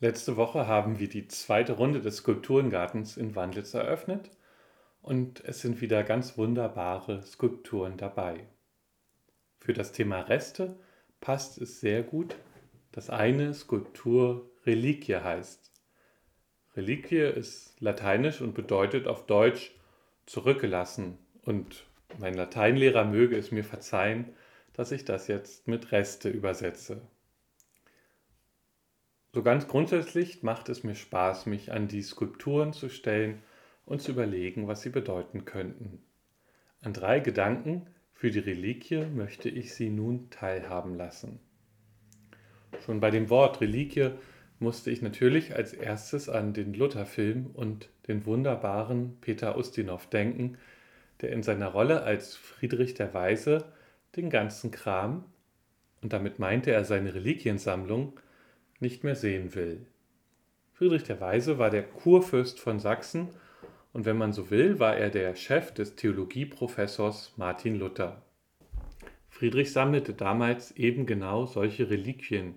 Letzte Woche haben wir die zweite Runde des Skulpturengartens in Wandlitz eröffnet und es sind wieder ganz wunderbare Skulpturen dabei. Für das Thema Reste passt es sehr gut, dass eine Skulptur Reliquie heißt. Reliquie ist lateinisch und bedeutet auf Deutsch zurückgelassen und mein Lateinlehrer möge es mir verzeihen, dass ich das jetzt mit Reste übersetze. So ganz grundsätzlich macht es mir Spaß, mich an die Skulpturen zu stellen und zu überlegen, was sie bedeuten könnten. An drei Gedanken für die Reliquie möchte ich Sie nun teilhaben lassen. Schon bei dem Wort Reliquie musste ich natürlich als erstes an den Luther-Film und den wunderbaren Peter Ustinov denken, der in seiner Rolle als Friedrich der Weise den ganzen Kram, und damit meinte er seine Reliquiensammlung, nicht mehr sehen will. Friedrich der Weise war der Kurfürst von Sachsen und wenn man so will, war er der Chef des Theologieprofessors Martin Luther. Friedrich sammelte damals eben genau solche Reliquien,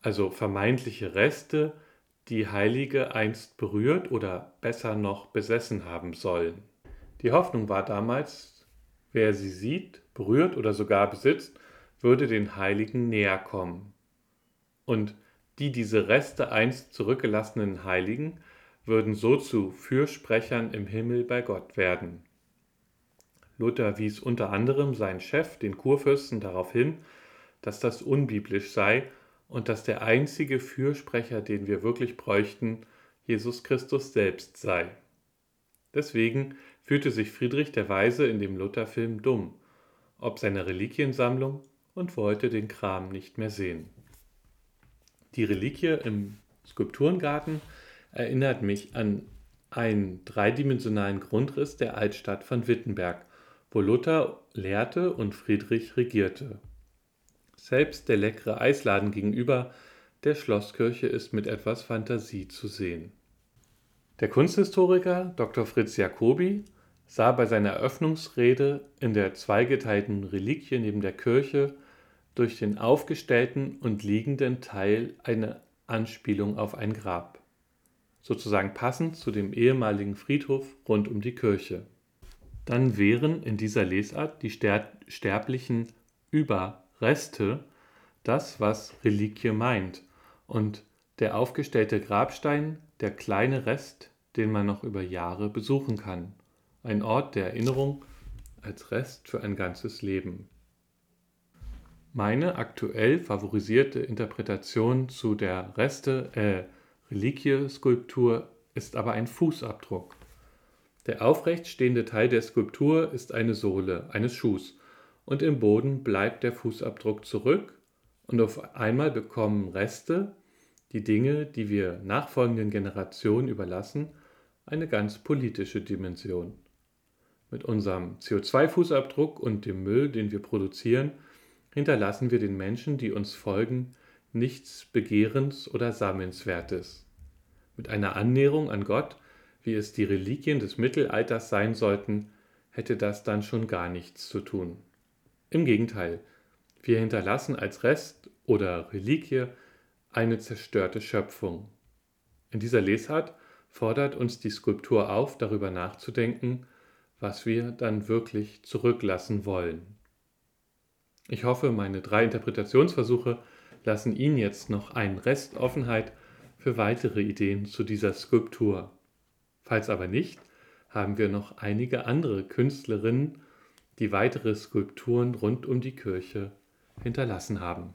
also vermeintliche Reste, die Heilige einst berührt oder besser noch besessen haben sollen. Die Hoffnung war damals, wer sie sieht, berührt oder sogar besitzt, würde den Heiligen näher kommen und die diese Reste einst zurückgelassenen Heiligen würden so zu Fürsprechern im Himmel bei Gott werden. Luther wies unter anderem seinen Chef, den Kurfürsten, darauf hin, dass das unbiblisch sei und dass der einzige Fürsprecher, den wir wirklich bräuchten, Jesus Christus selbst sei. Deswegen fühlte sich Friedrich der Weise in dem Lutherfilm dumm, ob seiner Reliquiensammlung und wollte den Kram nicht mehr sehen. Die Reliquie im Skulpturengarten erinnert mich an einen dreidimensionalen Grundriss der Altstadt von Wittenberg, wo Luther lehrte und Friedrich regierte. Selbst der leckere Eisladen gegenüber der Schlosskirche ist mit etwas Fantasie zu sehen. Der Kunsthistoriker Dr. Fritz Jacobi sah bei seiner Eröffnungsrede in der zweigeteilten Reliquie neben der Kirche durch den aufgestellten und liegenden Teil eine Anspielung auf ein Grab, sozusagen passend zu dem ehemaligen Friedhof rund um die Kirche. Dann wären in dieser Lesart die sterblichen Überreste das, was Reliquie meint, und der aufgestellte Grabstein der kleine Rest, den man noch über Jahre besuchen kann, ein Ort der Erinnerung als Rest für ein ganzes Leben. Meine aktuell favorisierte Interpretation zu der Reste äh, Reliquie-Skulptur ist aber ein Fußabdruck. Der aufrecht stehende Teil der Skulptur ist eine Sohle eines Schuhs und im Boden bleibt der Fußabdruck zurück und auf einmal bekommen Reste, die Dinge, die wir nachfolgenden Generationen überlassen, eine ganz politische Dimension. Mit unserem CO2-Fußabdruck und dem Müll, den wir produzieren, hinterlassen wir den Menschen, die uns folgen, nichts Begehrens oder Sammelnswertes. Mit einer Annäherung an Gott, wie es die Reliquien des Mittelalters sein sollten, hätte das dann schon gar nichts zu tun. Im Gegenteil, wir hinterlassen als Rest oder Reliquie eine zerstörte Schöpfung. In dieser Lesart fordert uns die Skulptur auf, darüber nachzudenken, was wir dann wirklich zurücklassen wollen. Ich hoffe, meine drei Interpretationsversuche lassen Ihnen jetzt noch einen Rest Offenheit für weitere Ideen zu dieser Skulptur. Falls aber nicht, haben wir noch einige andere Künstlerinnen, die weitere Skulpturen rund um die Kirche hinterlassen haben.